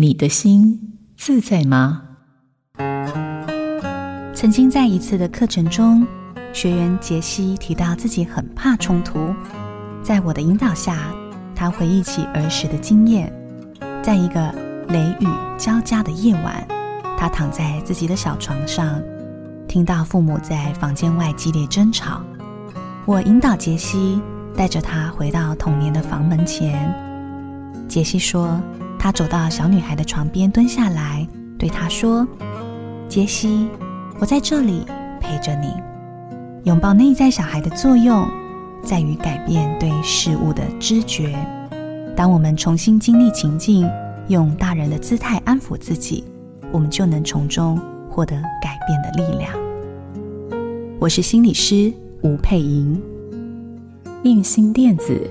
你的心自在吗？曾经在一次的课程中，学员杰西提到自己很怕冲突。在我的引导下，他回忆起儿时的经验。在一个雷雨交加的夜晚，他躺在自己的小床上，听到父母在房间外激烈争吵。我引导杰西，带着他回到童年的房门前。杰西说，他走到小女孩的床边，蹲下来，对她说：“杰西，我在这里陪着你。”拥抱内在小孩的作用，在于改变对事物的知觉。当我们重新经历情境，用大人的姿态安抚自己，我们就能从中获得改变的力量。我是心理师吴佩莹，映兴电子